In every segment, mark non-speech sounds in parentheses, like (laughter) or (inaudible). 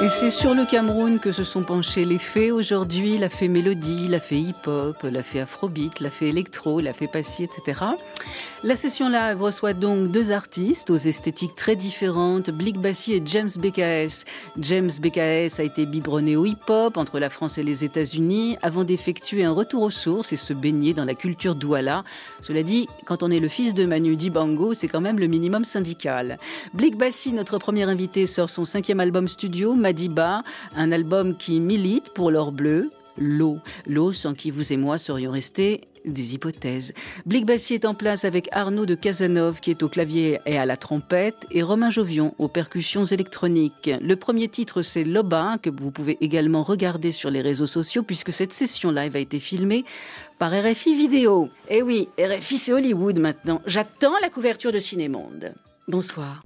Et c'est sur le Cameroun que se sont penchés les fées aujourd'hui, la fée mélodie, la fée hip-hop, la fée afrobeat, la fée électro, la fée passy, etc. La session live reçoit donc deux artistes aux esthétiques très différentes, Blick Bassi et James BKS. James BKS a été biberonné au hip-hop entre la France et les États-Unis avant d'effectuer un retour aux sources et se baigner dans la culture douala. Cela dit, quand on est le fils de Manu Dibango, c'est quand même le minimum syndical. Blick Bassi, notre premier invité, sort son cinquième album studio, Madiba, un album qui milite pour l'or bleu, l'eau. L'eau sans qui vous et moi serions restés des hypothèses. Blick Bassi est en place avec Arnaud de Casanov qui est au clavier et à la trompette et Romain Jovion aux percussions électroniques. Le premier titre c'est Loba que vous pouvez également regarder sur les réseaux sociaux puisque cette session live a été filmée par RFI Vidéo. Eh oui, RFI c'est Hollywood maintenant. J'attends la couverture de Cinémonde. Bonsoir.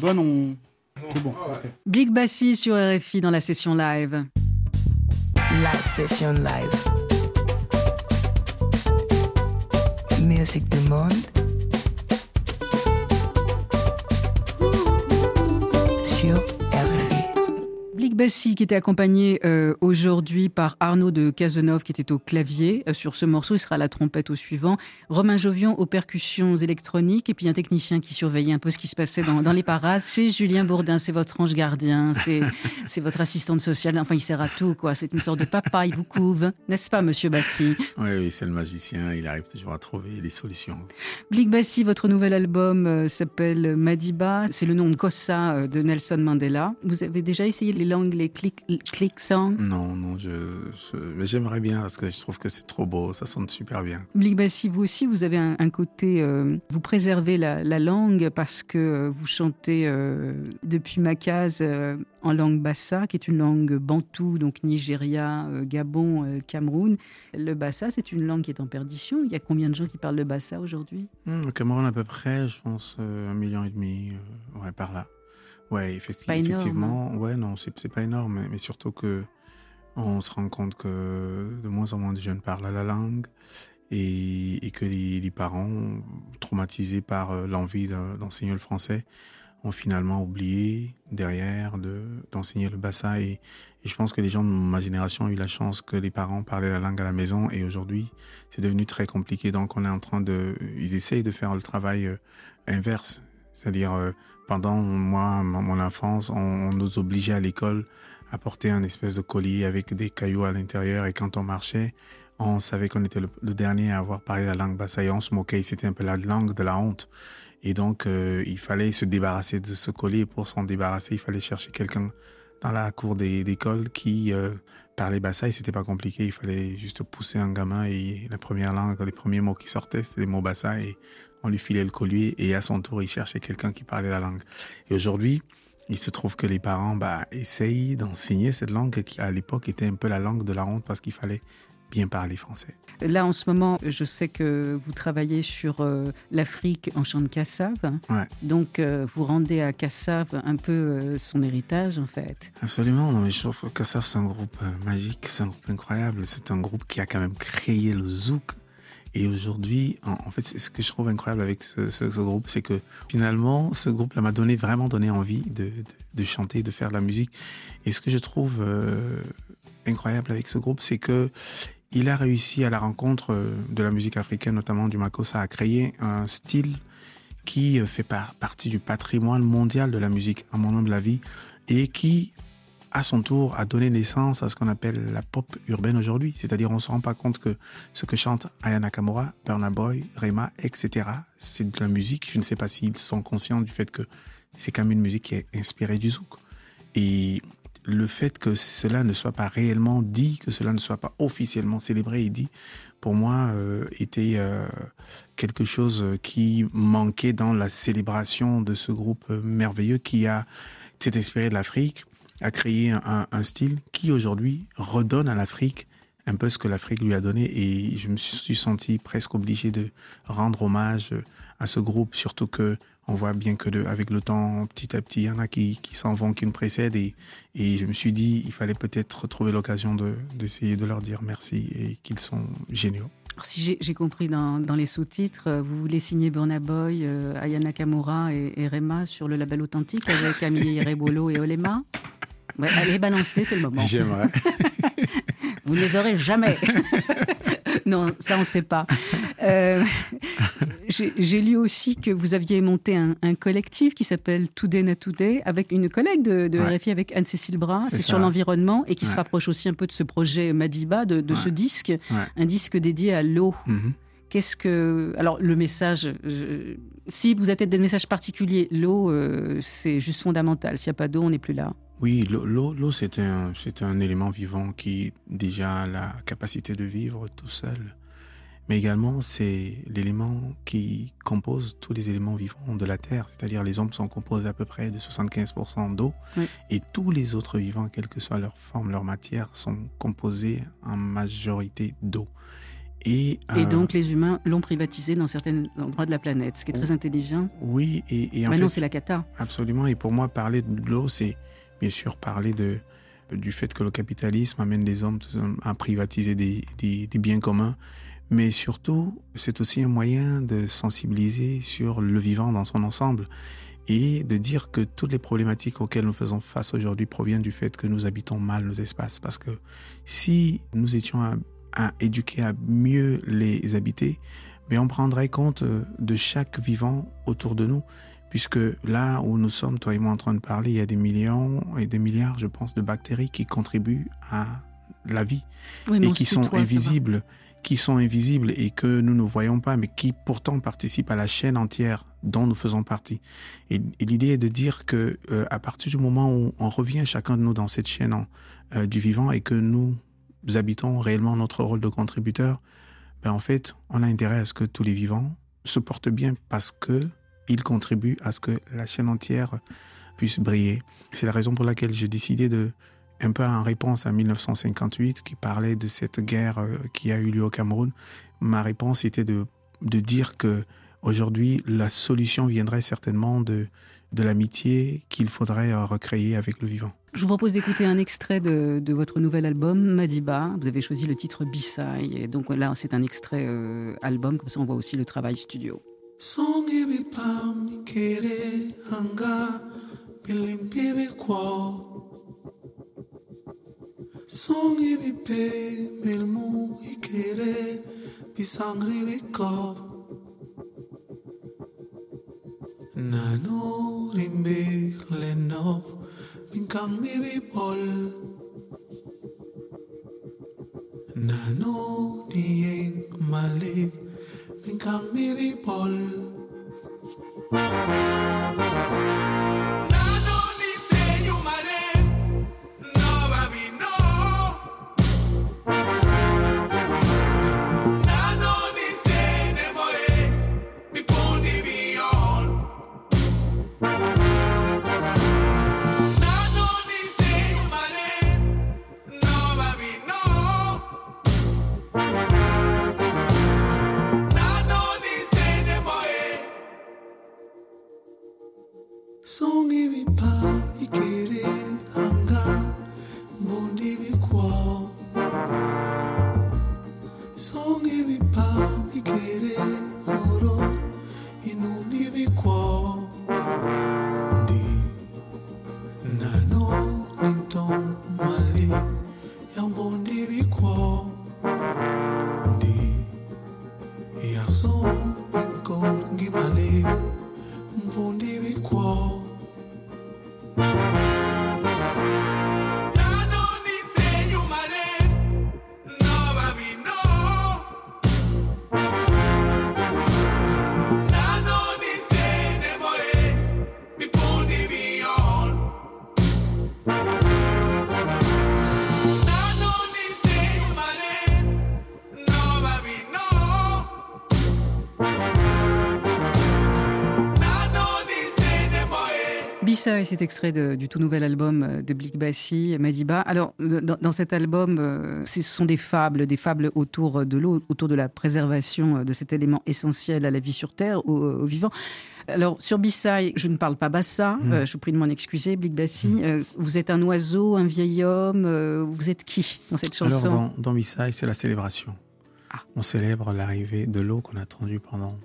Bonne, on... c'est bon. Blick Bassi sur RFI dans la session live. La session live. Bassi qui était accompagné euh, aujourd'hui par Arnaud de Cazenove qui était au clavier euh, sur ce morceau, il sera à la trompette au suivant, Romain Jovion aux percussions électroniques. Et puis un technicien qui surveillait un peu ce qui se passait dans, dans les parages, c'est Julien Bourdin, c'est votre ange gardien, c'est votre assistante sociale, enfin il sert à tout quoi, c'est une sorte de papa, il vous couvre, n'est-ce pas monsieur Bassi? Oui, oui c'est le magicien, il arrive toujours à trouver les solutions. Blick Bassi, votre nouvel album euh, s'appelle Madiba, c'est le nom de Kossa de Nelson Mandela. Vous avez déjà essayé les langues les clics click songs Non, non, je, mais j'aimerais bien parce que je trouve que c'est trop beau, ça sonne super bien. Blikbassi, vous aussi, vous avez un, côté, euh, vous préservez la, langue parce que euh, vous chantez euh, depuis Makaz en langue bassa, qui est une langue bantou, donc Nigeria, Gabon, Cameroun. Le bassa, c'est une langue qui est en perdition. Il y a combien de gens qui parlent le bassa aujourd'hui? Hmm, Au Cameroun, à peu près, je pense, un million et demi, ouais, par là. Ouais, effectivement. Hein. Ouais, non, c'est pas énorme, mais, surtout que on se rend compte que de moins en moins de jeunes parlent la langue et, que les, parents, traumatisés par euh, l'envie d'enseigner le français, ont finalement oublié derrière d'enseigner le bassin. Et, je pense que les gens de ma génération ont eu la chance que les parents parlaient la langue à la maison et aujourd'hui, c'est devenu très compliqué. Donc, on est en train de, ils essayent de faire le travail euh, inverse, c'est-à-dire euh, pendant moi, mon enfance, on, nous obligeait à l'école à porter un espèce de collier avec des cailloux à l'intérieur. Et quand on marchait, on savait qu'on était le, dernier à avoir parlé la langue bassaï. On se moquait. C'était un peu la langue de la honte. Et donc, euh, il fallait se débarrasser de ce collier. Pour s'en débarrasser, il fallait chercher quelqu'un dans la cour d'école qui euh, parlait bassaï. C'était pas compliqué. Il fallait juste pousser un gamin et la première langue, les premiers mots qui sortaient, c'était des mots bassaï. Et on lui filait le collier et à son tour, il cherchait quelqu'un qui parlait la langue. Et aujourd'hui, il se trouve que les parents bah, essayent d'enseigner cette langue qui, à l'époque, était un peu la langue de la honte parce qu'il fallait bien parler français. Là, en ce moment, je sais que vous travaillez sur euh, l'Afrique en chant de Kassav. Ouais. Donc, euh, vous rendez à Kassav un peu euh, son héritage, en fait. Absolument. Non, mais je trouve que Kassav, c'est un groupe magique, c'est un groupe incroyable. C'est un groupe qui a quand même créé le zouk et aujourd'hui, en, fait, ce que je trouve incroyable avec ce, groupe, c'est que finalement, ce groupe-là m'a donné vraiment donné envie de, de, chanter, de faire de la musique. Et ce que je trouve euh, incroyable avec ce groupe, c'est que il a réussi à la rencontre euh, de la musique africaine, notamment du makossa, à créer un style qui euh, fait partie du patrimoine mondial de la musique à mon nom de la vie et qui à son tour, a donné naissance à ce qu'on appelle la pop urbaine aujourd'hui. C'est-à-dire, on ne se rend pas compte que ce que chante Aya Nakamura, Burna Boy, Rema, etc., c'est de la musique. Je ne sais pas s'ils sont conscients du fait que c'est quand même une musique qui est inspirée du zouk. Et le fait que cela ne soit pas réellement dit, que cela ne soit pas officiellement célébré et dit, pour moi, euh, était euh, quelque chose qui manquait dans la célébration de ce groupe merveilleux qui a s'est inspiré de l'Afrique, a créé un, style qui aujourd'hui redonne à l'Afrique un peu ce que l'Afrique lui a donné. Et je me suis senti presque obligé de rendre hommage à ce groupe, surtout que on voit bien que avec le temps, petit à petit, il y en a qui, s'en vont, qui nous précèdent. Et, et je me suis dit, il fallait peut-être trouver l'occasion d'essayer de, leur dire merci et qu'ils sont géniaux. si j'ai compris dans, dans les sous-titres, euh, vous voulez signer Burna Boy, euh, Ayana Kamura et, et, Rema sur le label authentique avec Camille Rebolo et Olema? Ouais, allez, balancez, c'est le moment. J'aimerais. (laughs) Vous ne les aurez jamais. (laughs) non, ça on ne sait pas. Euh, j'ai lu aussi que vous aviez monté un, collectif qui s'appelle Today Not Today avec une collègue de, RFI, avec Anne-Cécile Bras. C'est sur l'environnement et qui se rapproche aussi un peu de ce projet Madiba, de, ce disque, un disque dédié à l'eau. Mm-hmm. Qu'est-ce que. Alors, le message. Si vous avez des messages particuliers, l'eau, euh, c'est juste fondamental. S'il n'y a pas d'eau, on n'est plus là. Oui, l'eau, c'est un, un élément vivant qui déjà a la capacité de vivre tout seul. Mais également, c'est l'élément qui compose tous les éléments vivants de la Terre. C'est-à-dire, les hommes sont composés à peu près de 75% d'eau. Et tous les autres vivants, quelle que soit leur forme, leur matière, sont composés en majorité d'eau. Et, et, donc les humains l'ont privatisé dans certains endroits de la planète, ce qui est très intelligent. Oui, et, et en Maintenant, c'est la cata. Absolument. Et pour moi, parler de l'eau, c'est bien sûr parler de, du fait que le capitalisme amène les hommes à privatiser des, des, biens communs. Mais surtout, c'est aussi un moyen de sensibiliser sur le vivant dans son ensemble et de dire que toutes les problématiques auxquelles nous faisons face aujourd'hui proviennent du fait que nous habitons mal nos espaces. Parce que si nous étions à à éduquer, à mieux les habiter, mais on prendrait compte euh, de chaque vivant autour de nous, puisque là où nous sommes, toi et moi, en train de parler, il y a des millions et des milliards, je pense, de bactéries qui contribuent à la vie et qui sont invisibles, qui sont invisibles et que nous ne voyons pas, mais qui pourtant participent à la chaîne entière dont nous faisons partie. Et, l'idée est de dire que euh, à partir du moment où on revient chacun de nous dans cette chaîne euh, du vivant et que nous habitons réellement notre rôle de contributeur, ben en fait, on a intérêt à ce que tous les vivants se portent bien parce que ils contribuent à ce que la chaîne entière puisse briller. C'est la raison pour laquelle j'ai décidé de, un peu en réponse à 1958, qui parlait de cette guerre euh, qui a eu lieu au Cameroun, ma réponse était de, de dire que aujourd'hui, la solution viendrait certainement de, de l'amitié qu'il faudrait euh, recréer avec le vivant. Je vous propose d'écouter un extrait de, votre nouvel album, Madiba. Vous avez choisi le titre Bisai. Et donc là, c'est un extrait euh, album, comme ça on voit aussi le travail studio. Songi bi pamni kere anga bilim bibi kwa. Sogni bi pe melmu ikere bisangri bi kop. Nano rimbi lenop binkang bibi bol. Nano niye kang mi people. Et cet extrait du tout nouvel album euh, de Blick Bassi, Madiba. Alors, dans, cet album, euh, ce sont des fables, des fables autour de l'eau, autour de la préservation euh, de cet élément essentiel à la vie sur Terre, aux, vivants. Alors, sur Bissai, je ne parle pas bassa, mmh. je vous prie de m'en excuser, Blick Bassi. Mmh. vous êtes un oiseau, un vieil homme, vous êtes qui dans cette chanson? Alors, dans, dans c'est la célébration. Ah. On célèbre l'arrivée de l'eau qu'on a attendue pendant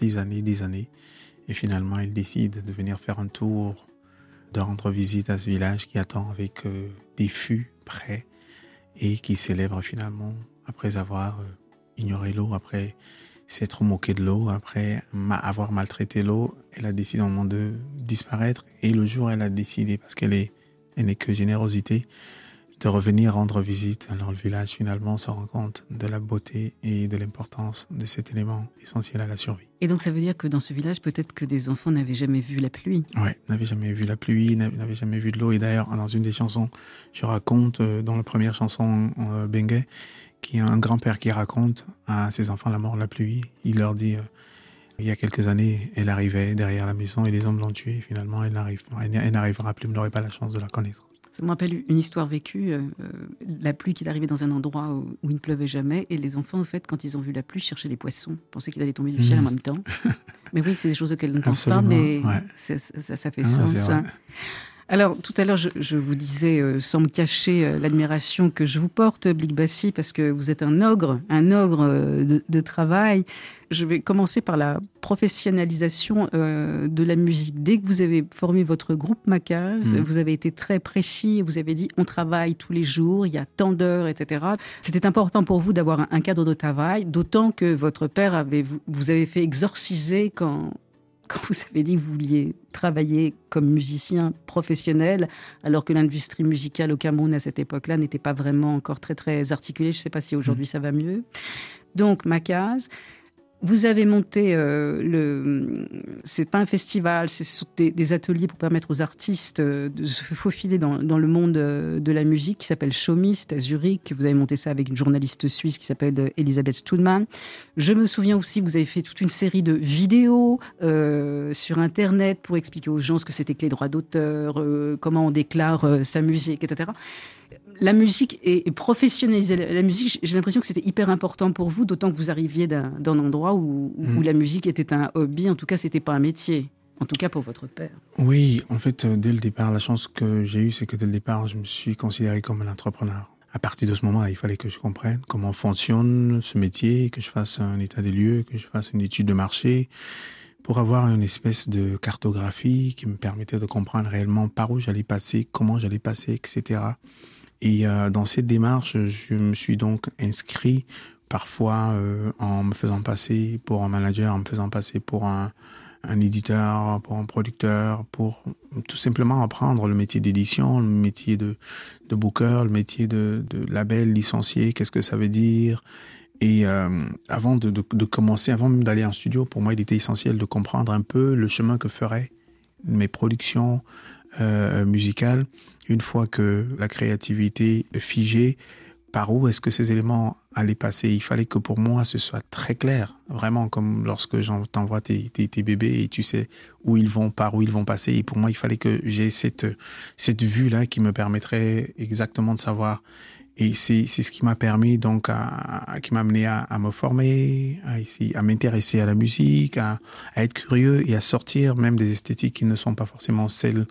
des années, des années. Et finalement, il décide de venir faire un tour, de rendre visite à ce village qui attend avec euh, des fûts prêts et qui célèbre finalement après avoir euh, ignoré l'eau, après s'être moqué de l'eau, après avoir maltraité l'eau, elle a décidé au moment de disparaître. Et le jour elle a décidé parce qu'elle est, elle n'est que générosité de revenir rendre visite. Alors le village finalement se rend compte de la beauté et de l'importance de cet élément essentiel à la survie. Et donc ça veut dire que dans ce village, peut-être que des enfants n'avaient jamais vu la pluie. Ouais, n'avait jamais vu la pluie, n'avait jamais vu de l'eau. Et d'ailleurs, dans une des chansons, je raconte, euh, dans la première chanson, euh, Bengue, qui est un grand-père qui raconte à ses enfants la mort de la pluie. Il leur dit, euh, il y a quelques années, elle arrivait derrière la maison et les hommes l'ont tuée. Finalement, elle n'arrivera plus, vous n'aurez pas la chance de la connaître. Ça me rappelle une histoire vécue, euh, euh, la pluie qui est arrivée dans un endroit où, où il ne pleuvait jamais, et les enfants, en fait, quand ils ont vu la pluie, cherchaient les poissons, pensaient qu'ils allaient tomber du ciel en Mhm. même temps. mais oui, c'est des choses auxquelles on ne pense pas, mais ouais. ça, ça- ça fait Ah, sens. Alors, tout à l'heure, je, je vous disais, euh, sans me cacher, euh, l'admiration que je vous porte, Blick Bassi, parce que vous êtes un ogre, un ogre euh, de, de travail. Je vais commencer par la professionnalisation de la musique. Dès que vous avez formé votre groupe Macaz, Mhm. vous avez été très précis, vous avez dit on travaille tous les jours, il y a tant d'heures, etc. C'était important pour vous d'avoir un, cadre de travail, d'autant que votre père avait, vous, avez fait exorciser quand, quand vous avez dit que vous vouliez travailler comme musicien professionnel, alors que l'industrie musicale au Cameroun à cette époque-là n'était pas vraiment encore très très articulée. Je ne sais pas si aujourd'hui ça va mieux. Donc Macaz, vous avez monté euh, le. C'est pas un festival, c'est des, ateliers pour permettre aux artistes euh, de se faufiler dans, le monde euh, de la musique qui s'appelle Showmist à Zurich. Vous avez monté ça avec une journaliste suisse qui s'appelle euh, Elisabeth Studman. Je me souviens aussi que vous avez fait toute une série de vidéos sur Internet pour expliquer aux gens ce que c'était que les droits d'auteur, comment on déclare sa musique, etc. La musique et, et professionnaliser la, musique, j'ai l'impression que c'était hyper important pour vous, d'autant que vous arriviez d'un d'un endroit où, où Mm. la musique était un hobby, en tout cas, c'était pas un métier. En tout cas pour votre père. Oui, en fait, euh, dès le départ, la chance que j'ai eue, c'est que dès le départ, je me suis considéré comme un entrepreneur. À partir de ce moment-là, il fallait que je comprenne comment fonctionne ce métier, que je fasse un état des lieux, que je fasse une étude de marché, pour avoir une espèce de cartographie qui me permettait de comprendre réellement par où j'allais passer, comment j'allais passer, etc. Et euh, dans cette démarche, je me suis donc inscrit parfois euh, en me faisant passer pour un manager, en me faisant passer pour un, un éditeur, pour un producteur, pour tout simplement apprendre le métier d'édition, le métier de, de booker, le métier de, de label licencié, qu'est-ce que ça veut dire. Et euh, avant de, de, de commencer, avant même d'aller en studio, pour moi, il était essentiel de comprendre un peu le chemin que feraient mes productions euh, une fois que la créativité figée. Par où est-ce que ces éléments allaient passer? Il fallait que pour moi ce soit très clair, vraiment comme lorsque t'envoie tes, tes, tes bébés et tu sais où ils vont, par où ils vont passer. Et pour moi, il fallait que j'ai cette, cette vue-là qui me permettrait exactement de savoir. Et c'est ce qui m'a permis donc à, qui m'a amené à, me former, à, à m'intéresser à la musique, à, à être curieux et à sortir même des esthétiques qui ne sont pas forcément celles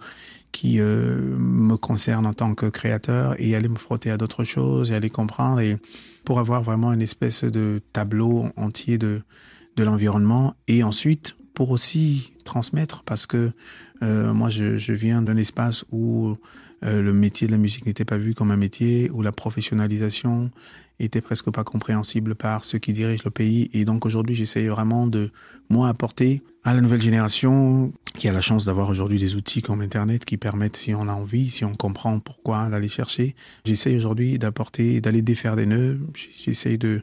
qui euh, me concernent en tant que créateur et aller me frotter à d'autres choses et aller comprendre et pour avoir vraiment une espèce de tableau entier de, de l'environnement et ensuite pour aussi transmettre parce que euh, moi je, viens d'un espace où euh, le métier de la musique n'était pas vu comme un métier, où la professionnalisation était presque pas compréhensible par ceux qui dirigent le pays. Et donc aujourd'hui, j'essaye vraiment de, moi, apporter à la nouvelle génération qui a la chance d'avoir aujourd'hui des outils comme Internet qui permettent, si on a envie, si on comprend pourquoi, d'aller chercher. J'essaye aujourd'hui d'apporter, d'aller défaire des nœuds. J'essaye de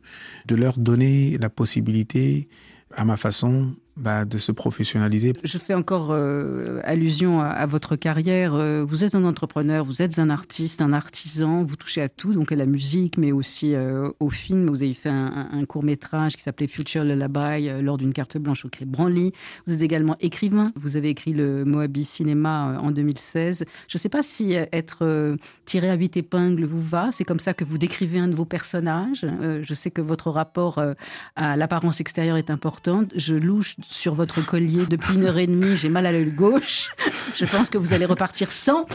leur donner la possibilité, à ma façon, bah, de se professionnaliser. Je fais encore euh, allusion à, votre carrière. Euh, Vous êtes un entrepreneur, vous êtes un artiste, un artisan, vous touchez à tout, donc à la musique, mais aussi euh, au film. Vous avez fait un, court métrage qui s'appelait Future Lullaby euh, lors d'une carte blanche au Cré Branly. Vous êtes également écrivain. Vous avez écrit le Moabi Cinéma en 2016. Je ne sais pas si être tiré à huit épingles vous va. C'est comme ça que vous décrivez un de vos personnages. Je sais que votre rapport à l'apparence extérieure est important. Je louche sur votre collier depuis une heure et demie. J'ai mal à l'œil gauche. Je pense que vous allez repartir sans.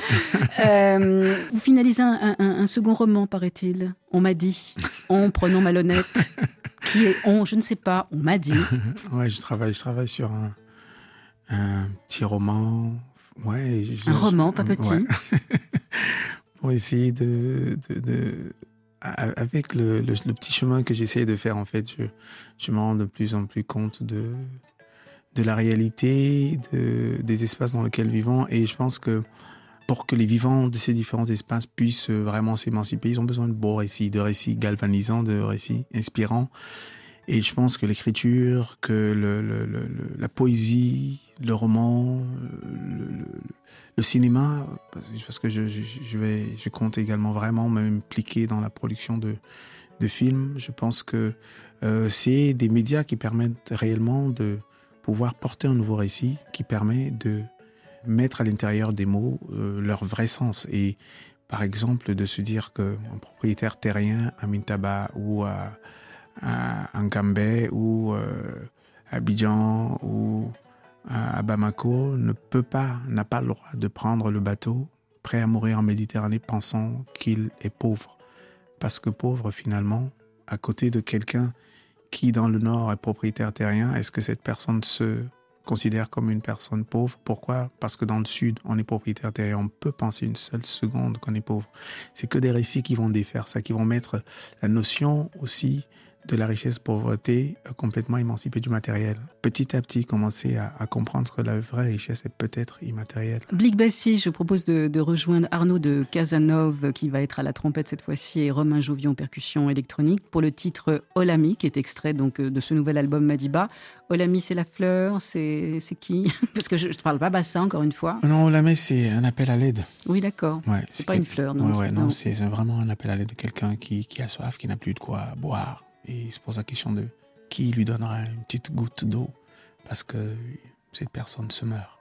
Euh, vous finalisez un, un- un second roman, paraît-il. On m'a dit. On, prenons malhonnête. Qui est on Je ne sais pas. On m'a dit. Ouais, je travaille, je travaille sur un, un petit roman. Ouais, je- Un roman, pas ouais. petit. (laughs) Pour essayer de, de, avec le, le- le petit chemin que j'essaie de faire, en fait, je, je me rends de plus en plus compte de, de la réalité, de, des espaces dans lesquels vivons. Et je pense que pour que les vivants de ces différents espaces puissent euh, vraiment s'émanciper, ils ont besoin de beaux récits, de récits galvanisants, de récits inspirants. Et je pense que l'écriture, que la poésie, le roman, euh, le, cinéma, parce- que je, je, compte également vraiment m'impliquer dans la production de, de films. Je pense que euh, c'est des médias qui permettent réellement de pouvoir porter un nouveau récit, qui permet de mettre à l'intérieur des mots euh, leur vrai sens. Et par exemple, de se dire qu'un propriétaire terrien à Mintaba ou à, à Ngambé ou euh, à Abidjan ou à, à Bamako ne peut pas, n'a pas le droit de prendre le bateau prêt à mourir en Méditerranée pensant qu'il est pauvre. Parce que pauvre, finalement, à côté de quelqu'un qui, dans le Nord, est propriétaire terrien, est-ce que cette personne se considère comme une personne pauvre? Pourquoi? Parce que dans le Sud, on est propriétaire terrien. On peut penser une seule seconde qu'on est pauvre. C'est que des récits qui vont défaire ça, qui vont mettre la notion aussi de la richesse pauvreté euh, complètement émancipée du matériel. Petit à petit, commencer à, à comprendre que la vraie richesse est peut-être immatérielle. Blic Bassier, je propose de, de rejoindre Arnaud de Casanove, qui va être à la trompette cette fois-ci, et Romain Jouvion, percussion électronique, pour le titre Olami, qui est extrait donc de ce nouvel album Madiba. Olami, c'est la fleur, c'est qui? (laughs) Parce que je ne parle pas bassin, encore une fois. Non, la messe, c'est un appel à l'aide. Oui, d'accord. Ouais, C'est pas une fleur, non. Ouais, ouais, non, Non. c'est c'est vraiment un appel à l'aide de quelqu'un qui, qui a soif, qui n'a plus de quoi boire. Et il se pose la question de qui lui donnera une petite goutte d'eau parce que cette personne se meurt.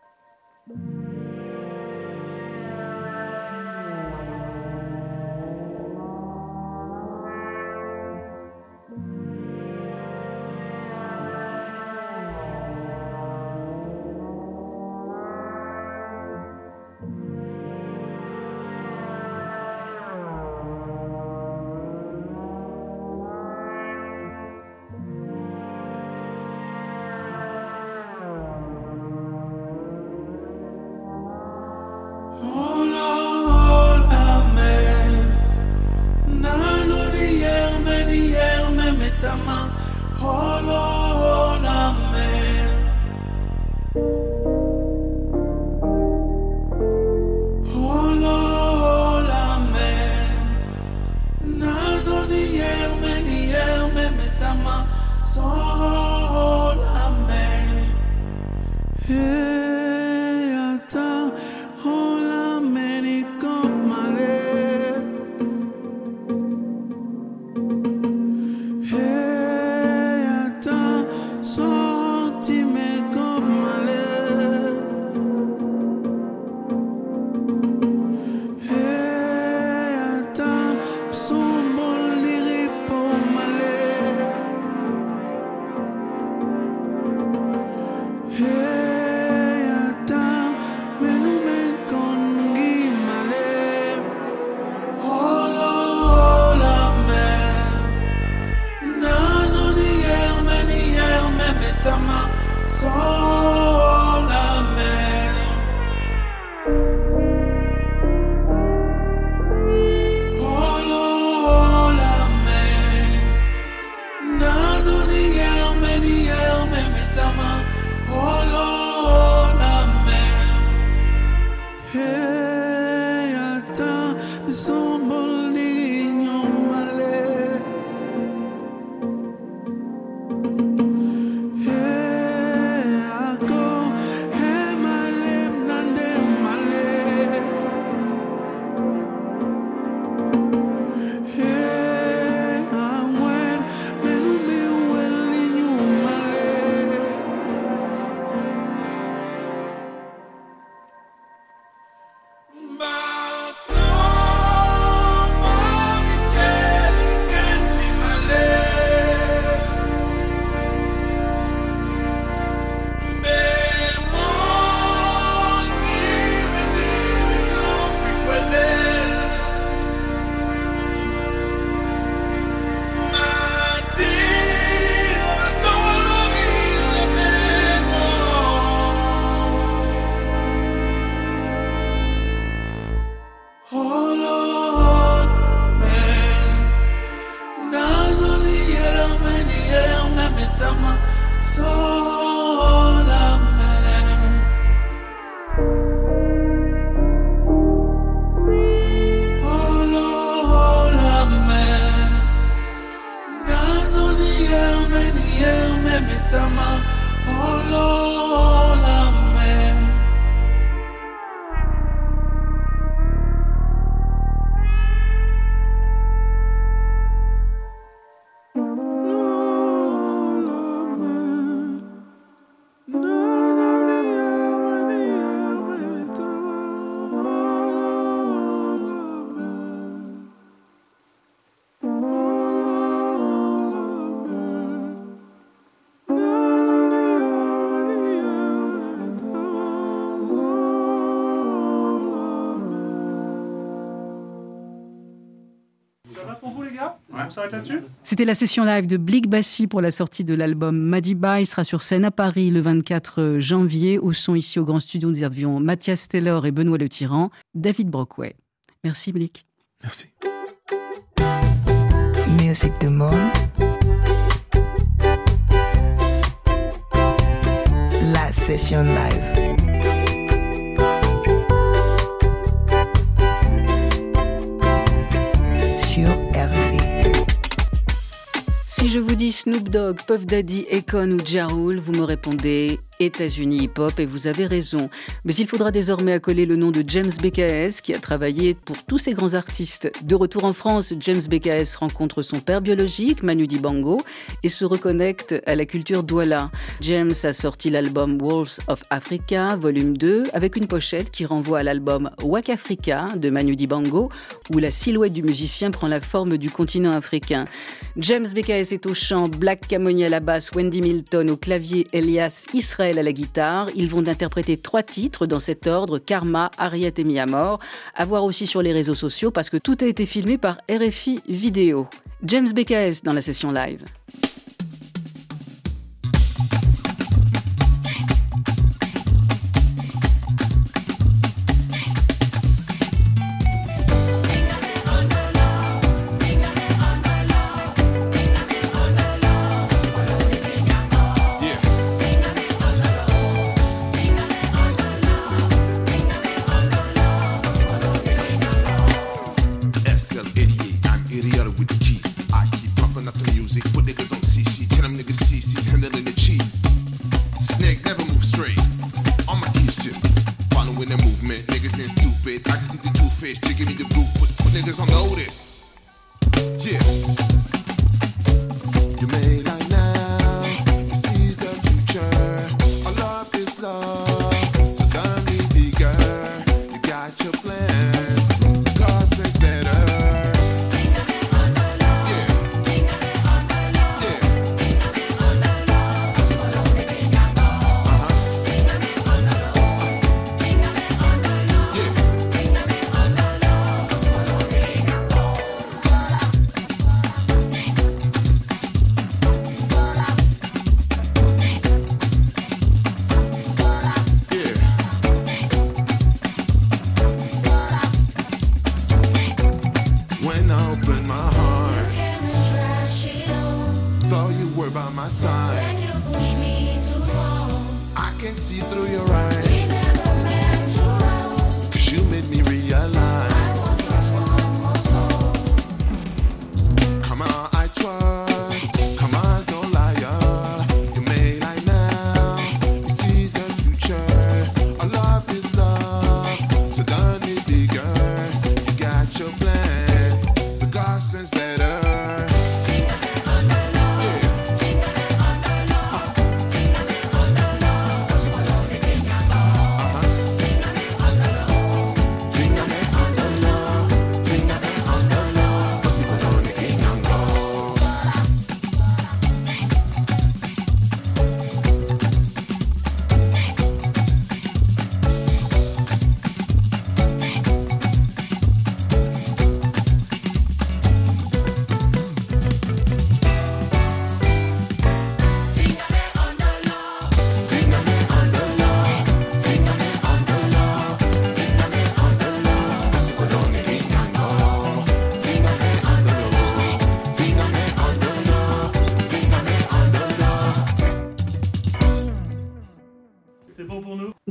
S'arrête là-dessus C'était la session live de Blick Bassi pour la sortie de l'album Madiba. Il sera sur scène à Paris le 24 janvier. Au son ici au Grand Studio, nous avions Mathias Taylor et Benoît Le Tyran, David Brockway. Merci Blick. Merci. Music du monde. La session live. Snoop Dogg, Puff Daddy, Akon ou Ja Rule, vous me répondez États-Unis hip-hop et vous avez raison. Mais il faudra désormais accoler le nom de James BKS qui a travaillé pour tous ces grands artistes. De retour en France, James BKS rencontre son père biologique, Manu Dibango, et se reconnecte à la culture douala. James a sorti l'album Wolves of Africa, volume 2, avec une pochette qui renvoie à l'album Wak Africa de Manu Dibango, où la silhouette du musicien prend la forme du continent africain. James BKS est au chant, Black Camoni à la basse, Wendy Milton au clavier, Elias À la guitare. Ils vont interpréter trois titres dans cet ordre Karma, Harriet et Miamor. À voir aussi sur les réseaux sociaux parce que tout a été filmé par RFI Vidéo. James BKS dans la session live. Niggas on CC. Tell them niggas CC's handling the cheese. Snake never move straight. All my keys just following the movement. Niggas ain't stupid. I can see the two fish. They give me the boot. Put, put niggas on notice. Yeah.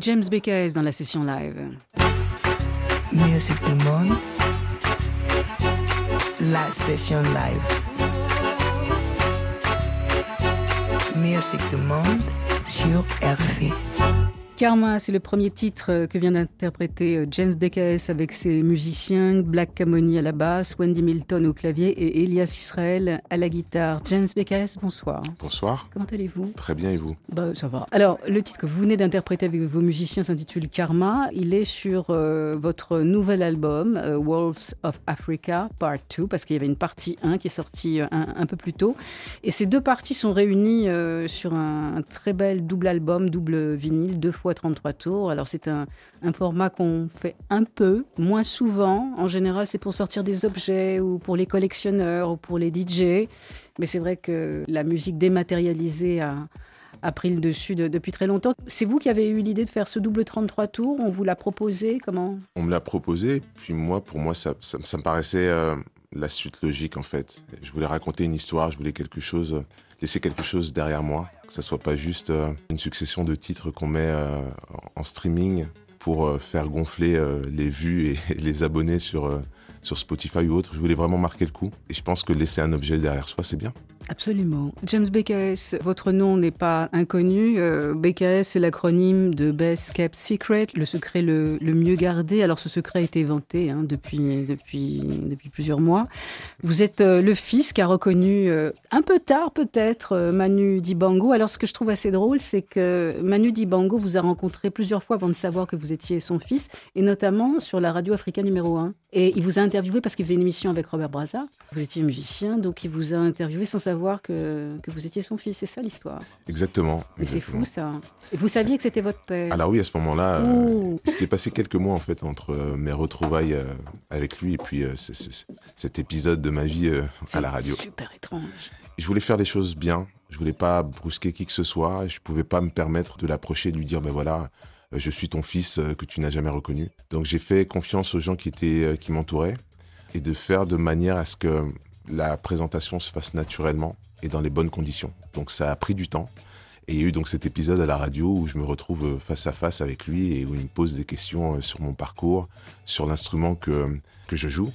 James BKS dans la session live. Music du monde. La session live. Music du monde sur RFI. Karma, c'est le premier titre euh, que vient d'interpréter euh, James BKS avec ses musiciens, Black Camoni à la basse, Wendy Milton au clavier et Elias Israel à la guitare. James BKS, bonsoir. Bonsoir. Comment allez-vous? Très bien, et vous? Bah, Ça va. Alors, le titre que vous venez d'interpréter avec vos musiciens s'intitule Karma. Il est sur euh, votre nouvel album, euh, Wolves of Africa, Part 2, parce qu'il y avait une partie 1 qui est sortie un, un peu plus tôt. Et ces deux parties sont réunies euh, sur un, un très bel double album, double vinyle, deux fois fois 33 tours. Alors c'est un, format qu'on fait un peu, moins souvent. En général, c'est pour sortir des objets ou pour les collectionneurs ou pour les DJ. Mais c'est vrai que la musique dématérialisée a, pris le dessus de- depuis très longtemps. C'est vous qui avez eu l'idée de faire ce double 33 tours? On vous l'a proposé? Comment? On me l'a proposé, puis moi, pour moi, ça me paraissait euh, la suite logique en fait. Je voulais raconter une histoire, je voulais quelque chose, euh, laisser quelque chose derrière moi, que ça soit pas juste euh, une succession de titres qu'on met euh, en streaming pour euh, faire gonfler les vues (laughs) et les abonnés sur, sur Spotify ou autre. Je voulais vraiment marquer le coup, et je pense que laisser un objet derrière soi, c'est bien. Absolument. James BKS, votre nom n'est pas inconnu. Euh, BKS, c'est l'acronyme de Best Kept Secret, le secret le, mieux gardé. Alors, ce secret a été vanté depuis, plusieurs mois. Vous êtes euh, le fils qui a reconnu, euh, un peu tard peut-être, Manu Dibango. Alors, ce que je trouve assez drôle, c'est que Manu Dibango vous a rencontré plusieurs fois avant de savoir que vous étiez son fils, et notamment sur la radio africaine numéro 1. Et il vous a interviewé parce qu'il faisait une émission avec Robert Braza. Vous étiez musicien, donc il vous a interviewé sans savoir que, que vous étiez son fils. C'est ça l'histoire. Exactement. Mais c'est fou ça. Et vous saviez que c'était votre père. Alors oui, à ce moment-là, euh, Ouh. c'était passé quelques mois en fait entre euh, mes retrouvailles euh, avec lui et puis euh, c- cet épisode de ma vie à la radio. Super étrange. Je voulais faire des choses bien. Je voulais pas brusquer qui que ce soit. Je pouvais pas me permettre de l'approcher, de lui dire ben voilà, je suis ton fils que tu n'as jamais reconnu. Donc j'ai fait confiance aux gens qui étaient qui m'entouraient et de faire de manière à ce que la présentation se fasse naturellement et dans les bonnes conditions. Donc ça a pris du temps. Et il y a eu donc cet épisode à la radio où je me retrouve euh, face à face avec lui et où il me pose des questions euh, sur mon parcours, sur l'instrument que, que je joue.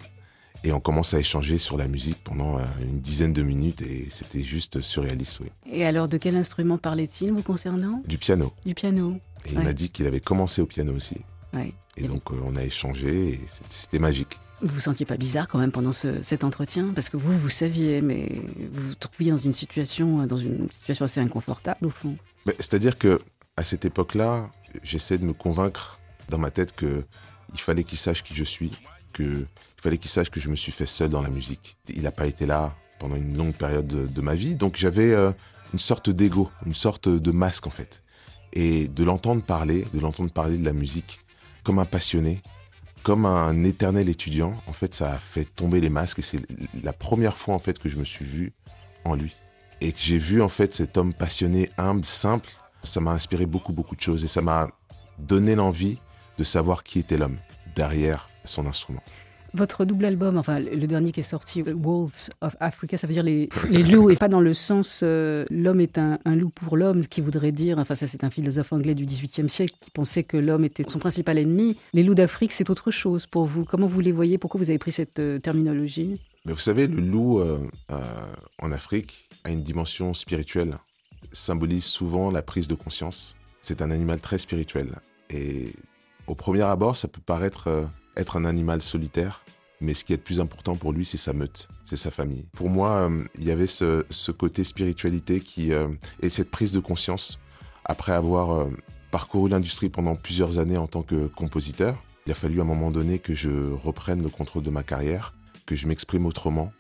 Et on commence à échanger sur la musique pendant euh, une dizaine de minutes et c'était juste surréaliste, oui. Et alors, de quel instrument parlait-il vous concernant? Du piano. Du piano. Et il m'a dit qu'il avait commencé au piano aussi. Ouais. Et Et donc euh, on a échangé et c'était- magique. Vous vous sentiez pas bizarre quand même pendant ce- cet entretien? Parce que vous, vous saviez, mais vous vous trouviez dans une situation, dans une situation assez inconfortable au fond. C'est-à-dire que à cette époque-là, j'essaie de me convaincre dans ma tête que il fallait qu'il sache qui je suis, que il fallait qu'il sache que je me suis fait seul dans la musique. Il n'a pas été là pendant une longue période de, de ma vie, donc j'avais euh, une sorte d'ego, une sorte de masque en fait. Et de l'entendre parler, de l'entendre parler de la musique comme un passionné, comme un éternel étudiant, en fait, ça a fait tomber les masques et c'est la première fois en fait que je me suis vu en lui et que j'ai vu en fait cet homme passionné, humble, simple, ça m'a inspiré beaucoup beaucoup de choses et ça m'a donné l'envie de savoir qui était l'homme derrière son instrument. Votre double album, enfin le dernier qui est sorti, Wolves of Africa, ça veut dire les, loups, et pas dans le sens euh, l'homme est un, loup pour l'homme, ce qui voudrait dire, enfin ça c'est un philosophe anglais du XVIIIe siècle qui pensait que l'homme était son principal ennemi. Les loups d'Afrique, c'est autre chose pour vous. Comment vous les voyez? Pourquoi vous avez pris cette euh, terminologie? Mais vous savez, le loup euh, en Afrique a une dimension spirituelle, symbolise souvent la prise de conscience. C'est un animal très spirituel et au premier abord, ça peut paraître être un animal solitaire, mais ce qui est le plus important pour lui, c'est sa meute, c'est sa famille. Pour moi, euh, il y avait ce, côté spiritualité qui euh, et cette prise de conscience après avoir euh, parcouru l'industrie pendant plusieurs années en tant que compositeur. Il a fallu à un moment donné que je reprenne le contrôle de ma carrière, que je m'exprime autrement,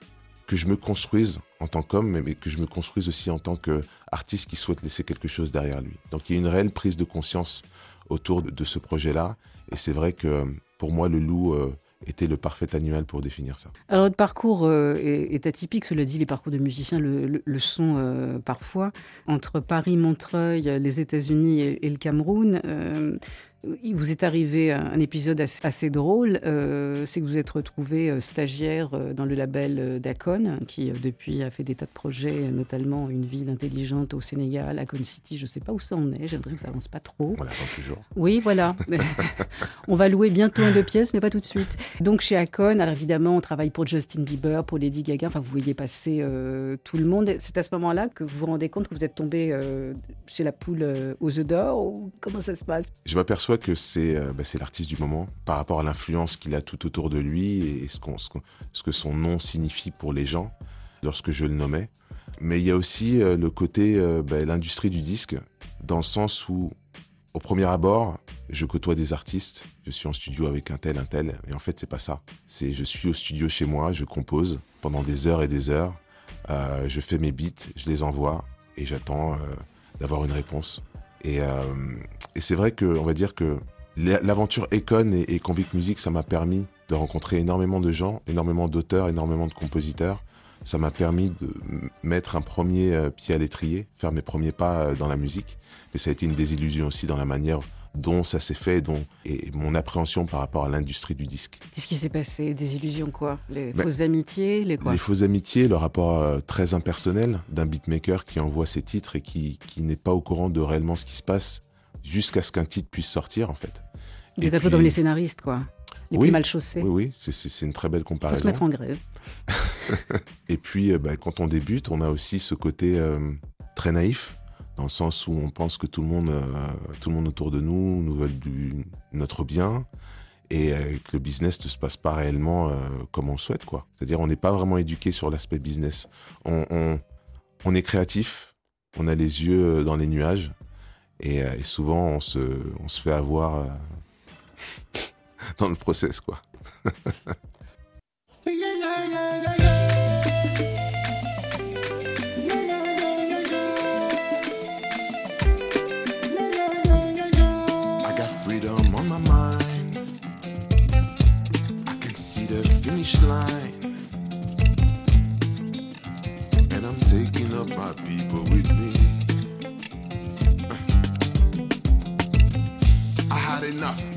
que je me construise en tant qu'homme, mais- que je me construise aussi en tant qu'artiste qui souhaite laisser quelque chose derrière lui. Donc il y a une réelle prise de conscience autour de, de ce projet-là. Et c'est vrai que pour moi, le loup euh, était le parfait animal pour définir ça. Alors, votre parcours euh, est, atypique, cela dit, les parcours de musiciens le, sont euh, parfois. Entre Paris, Montreuil, les États-Unis et, le Cameroun, il vous est arrivé un, épisode assez, assez drôle. euh, c'est que vous êtes retrouvé euh, stagiaire euh, dans le label d'Acon, qui depuis a fait des tas de projets, notamment une ville intelligente au Sénégal, Acon City. Je ne sais pas où ça en est, j'ai l'impression que ça avance pas trop. On l'attend toujours. Oui, voilà. (laughs) on va louer bientôt un deux pièces, mais pas tout de suite. Donc chez Acon, alors évidemment, on travaille pour Justin Bieber, pour Lady Gaga. Enfin, vous voyez passer euh, tout le monde. C'est à ce moment-là que vous vous rendez compte que vous êtes tombé euh, chez la poule aux œufs d'or ou comment ça se passe? Je m'aperçois que c'est euh, bah, c'est l'artiste du moment par rapport à l'influence qu'il a tout autour de lui et ce, que son nom signifie pour les gens lorsque je le nommais. Mais il y a aussi euh, le côté, euh, bah, l'industrie du disque, dans le sens où, au premier abord, je côtoie des artistes, je suis en studio avec un tel, un tel, et en fait, c'est pas ça. C'est je suis au studio chez moi, je compose pendant des heures et des heures, je fais mes beats, je les envoie, et j'attends d'avoir une réponse. Et, euh, Et c'est vrai que, on va dire que la- l'aventure Econ et, et Convict Music, ça m'a permis de rencontrer énormément de gens, énormément d'auteurs, énormément de compositeurs. Ça m'a permis de mettre un premier euh, pied à l'étrier, faire mes premiers pas euh, dans la musique. Mais ça a été une désillusion aussi dans la manière dont ça s'est fait, dont, et mon appréhension par rapport à l'industrie du disque. Qu'est-ce qui s'est passé? Des illusions quoi? Les Ben, fausses amitiés Les quoi? Les fausses amitiés, le rapport euh, très impersonnel d'un beatmaker qui envoie ses titres et qui, qui n'est pas au courant de réellement ce qui se passe jusqu'à ce qu'un titre puisse sortir en fait. Vous êtes un peu comme les scénaristes quoi. Les Oui, plus mal chaussés. Oui, oui, c'est- une très belle Faut comparaison. se mettre en grève. (laughs) Et puis, euh, bah, quand on débute, on a aussi ce côté euh, très naïf, dans le sens où on pense que tout le monde, euh, tout le monde autour de nous nous veut du, notre bien, et que le business ne se passe pas réellement euh, comme on souhaite. C'est-à-dire, on n'est pas vraiment éduqué sur l'aspect business. On, on, est créatif, on a les yeux euh, dans les nuages, et, et souvent, on se, on se fait avoir (laughs) dans le process, quoi. (laughs)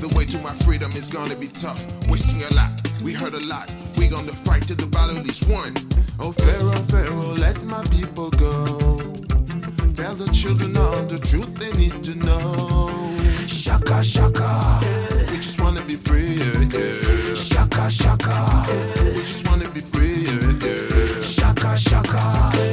The way to my freedom is gonna be tough. Wasting a lot. We heard a lot. We gonna fight till the battle is won. Oh, Pharaoh, Pharaoh, let my people go. Tell the children all the truth they need to know. Shaka, shaka. We just wanna be free, yeah, yeah. Shaka, shaka. We just wanna be free, yeah, yeah. Shaka, shaka.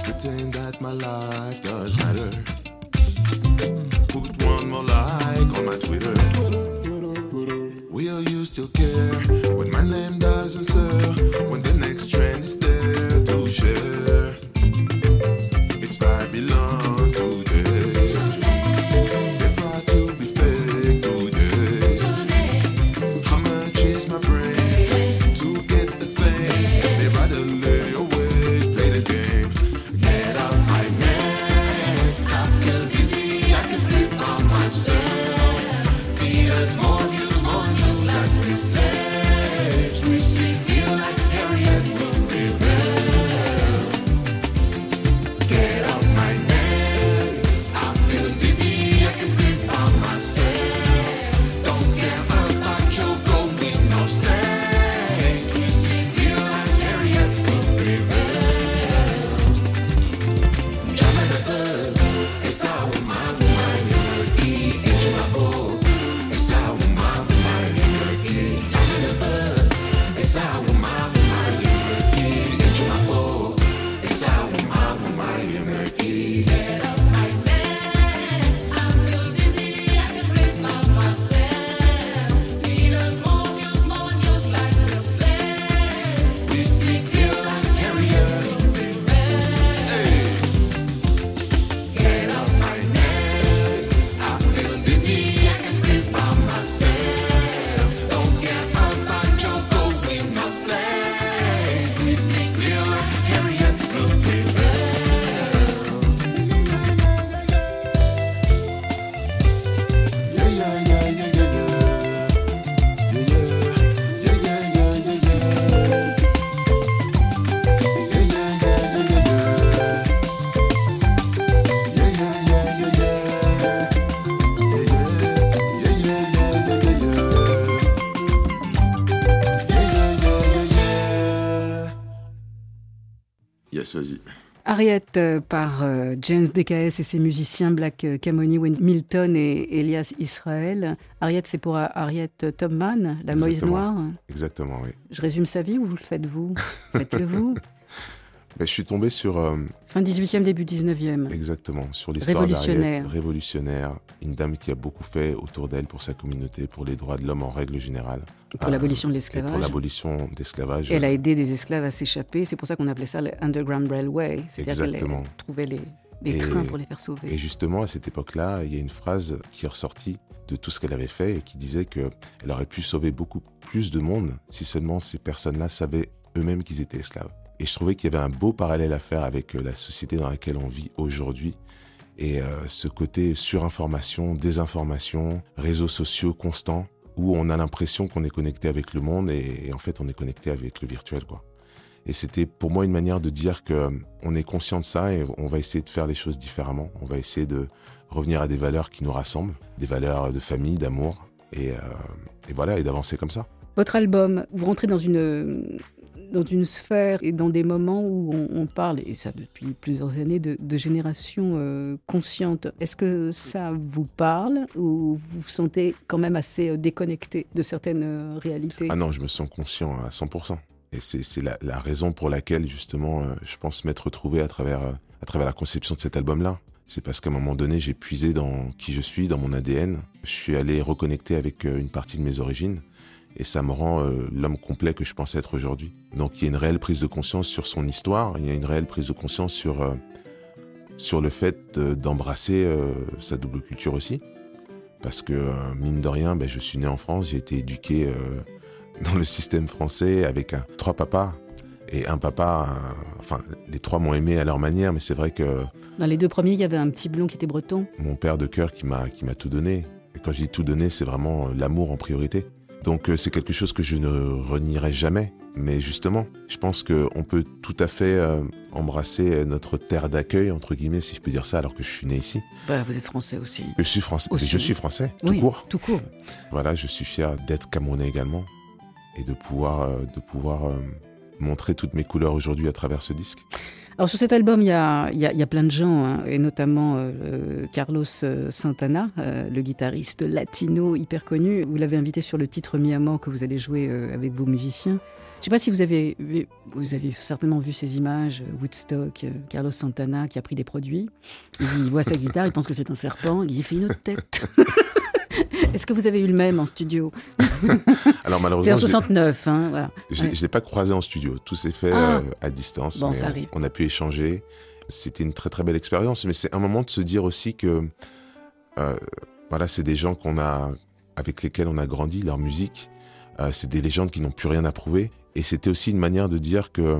Let's pretend that my life Vas-y. Harriet euh, par euh, James BKS et ses musiciens Black euh, Camoni, Milton et Elias Israel. Harriet, c'est pour Harriet Tubman, la Moïse. Noire. Exactement, oui. Je résume sa vie ou vous le faites vous (laughs) Faites-le vous. Ben, je suis tombé sur euh, Fin 18e, début 19e. exactement sur l'histoire Révolutionnaire. révolutionnaire, une dame qui a beaucoup fait autour d'elle pour sa communauté, pour les droits de l'homme en règle générale, Pour l'abolition de pour l'esclavage. l'abolition d'esclavage. Elle a aidé des esclaves à s'échapper. C'est pour ça qu'on appelait ça le Underground Railway. C'est-à-dire qu'elle trouvait les, les Et- trains pour les faire sauver. Et justement, à cette époque-là, il y a une phrase qui est ressortie de tout ce qu'elle avait fait et qui disait qu'elle aurait pu sauver beaucoup plus de monde si seulement ces personnes-là savaient eux-mêmes qu'ils étaient esclaves. Et je trouvais qu'il y avait un beau parallèle à faire avec euh, la société dans laquelle on vit aujourd'hui. Et euh, ce côté surinformation, désinformation, réseaux sociaux constants, où on a l'impression qu'on est connecté avec le monde et, en fait on est connecté avec le virtuel. quoi. Et c'était pour moi une manière de dire que euh, on est conscient de ça et on va essayer de faire les choses différemment. On va essayer de revenir à des valeurs qui nous rassemblent, des valeurs de famille, d'amour, et voilà, et d'avancer comme ça. Votre album, vous rentrez dans une, dans une sphère et dans des moments où on, parle, et ça depuis plusieurs années, de, de génération euh, consciente. Est-ce que ça vous parle ou vous vous sentez quand même assez euh, déconnecté de certaines euh, réalités? Ah non, je me sens conscient à 100%. Et c'est la, raison pour laquelle, justement, je pense m'être retrouvé à travers, à travers la conception de cet album-là. C'est parce qu'à un moment donné, j'ai puisé dans qui je suis, dans mon ADN. Je suis allé reconnecter avec une partie de mes origines. Et ça me rend euh, l'homme complet que je pensais être aujourd'hui. Donc il y a une réelle prise de conscience sur son histoire. Il y a une réelle prise de conscience sur, euh, sur le fait euh, d'embrasser euh, sa double culture aussi. Parce que, mine de rien, ben, je suis né en France, j'ai été éduqué dans le système français avec un, trois papas. Et un papa, enfin, les trois m'ont aimé à leur manière, mais c'est vrai que Dans les deux premiers, il y avait un petit blond qui était breton. mon père de cœur qui m'a tout donné. Et quand je dis tout donné, c'est vraiment l'amour en priorité. Donc euh, c'est quelque chose que je ne renierai jamais. Mais justement, je pense qu'on peut tout à fait euh, embrasser notre terre d'accueil, entre guillemets, si je peux dire ça, alors que je suis né ici. Bah, vous êtes français aussi. Je suis français. Aussi. Je suis français, tout oui, court. Tout court. Voilà, je suis fier d'être Camerounais également et de pouvoir, euh, de pouvoir euh, montrer toutes mes couleurs aujourd'hui à travers ce disque? Alors sur cet album, il y a, il y a- il y a plein de gens, hein, et notamment euh, euh, Carlos euh, Santana, euh, le guitariste latino hyper connu. Vous l'avez invité sur le titre Mi Amor que vous allez jouer euh, avec vos musiciens. Je ne sais pas si vous avez, vous avez certainement vu ces images, Woodstock, Carlos Santana qui a pris des produits. Il voit sa guitare, il pense que c'est un serpent, il fait une autre tête. (laughs) Est-ce que vous avez eu le même en studio (laughs) Alors C'est malheureusement, en je l'ai- 69, hein, voilà. je Ouais. ne l'ai pas croisé en studio. Tout s'est fait Ah. euh, à distance. Bon, mais ça on- arrive. On a pu échanger. C'était une très très belle expérience. Mais c'est un moment de se dire aussi que euh, voilà, c'est des gens qu'on a avec lesquels on a grandi, leur musique. Euh, c'est des légendes qui n'ont plus rien à prouver. Et c'était aussi une manière de dire que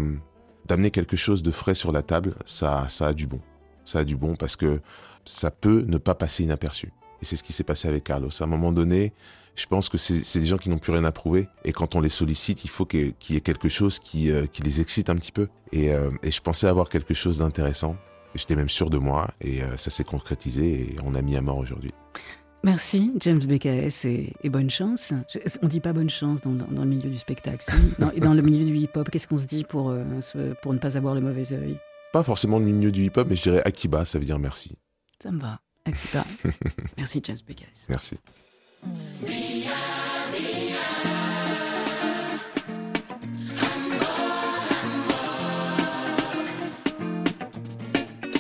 d'amener quelque chose de frais sur la table, ça, ça a du bon. Ça a du bon parce que ça peut ne pas passer inaperçu. Et c'est ce qui s'est passé avec Carlos. À un moment donné, je pense que c'est des gens qui n'ont plus rien à prouver. Et quand on les sollicite, il faut qu'il y ait quelque chose qui, euh, qui les excite un petit peu. Et, euh, et je pensais avoir quelque chose d'intéressant. J'étais même sûr de moi. Et euh, ça s'est concrétisé. Et on a mis à mort aujourd'hui. Merci, James BKS, et, et bonne chance. Je- on dit pas bonne chance dans, le- dans le milieu du spectacle. si. (laughs) Dans, et dans le milieu du hip-hop, qu'est-ce qu'on se dit pour, pour ne pas avoir le mauvais œil? Pas forcément le milieu du hip-hop, mais je dirais Akiba, ça veut dire merci. Ça me va. Akiba. (laughs) Merci, James BKS. Merci.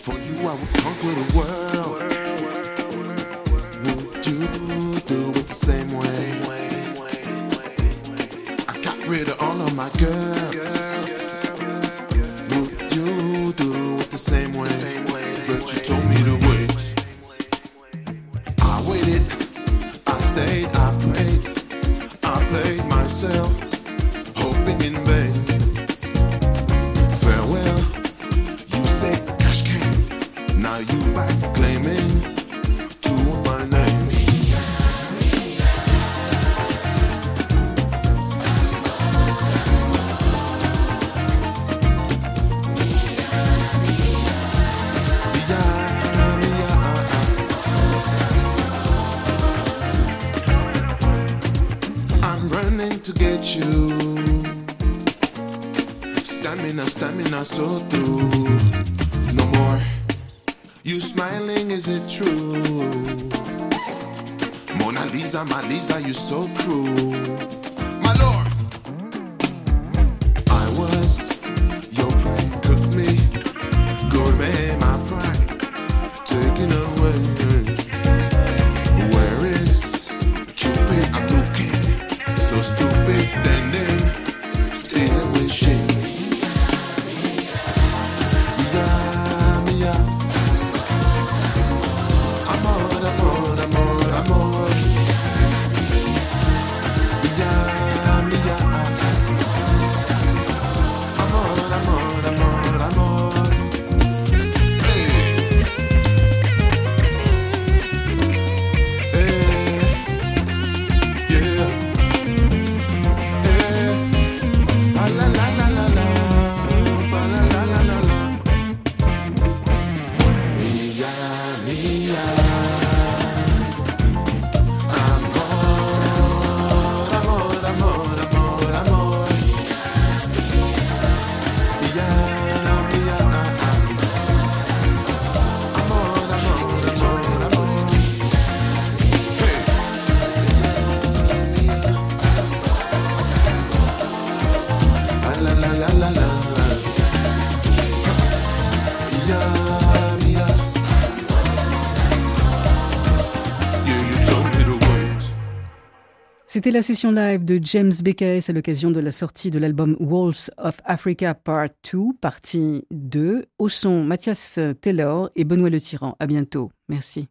For you, I would conquer the world. Would you do it the same way? I got rid of all of my girls. C'était la session live de James BKS à l'occasion de la sortie de l'album Walls of Africa Part 2, partie 2, au son Mathias Taylor et Benoît Le Tyran. À bientôt. Merci.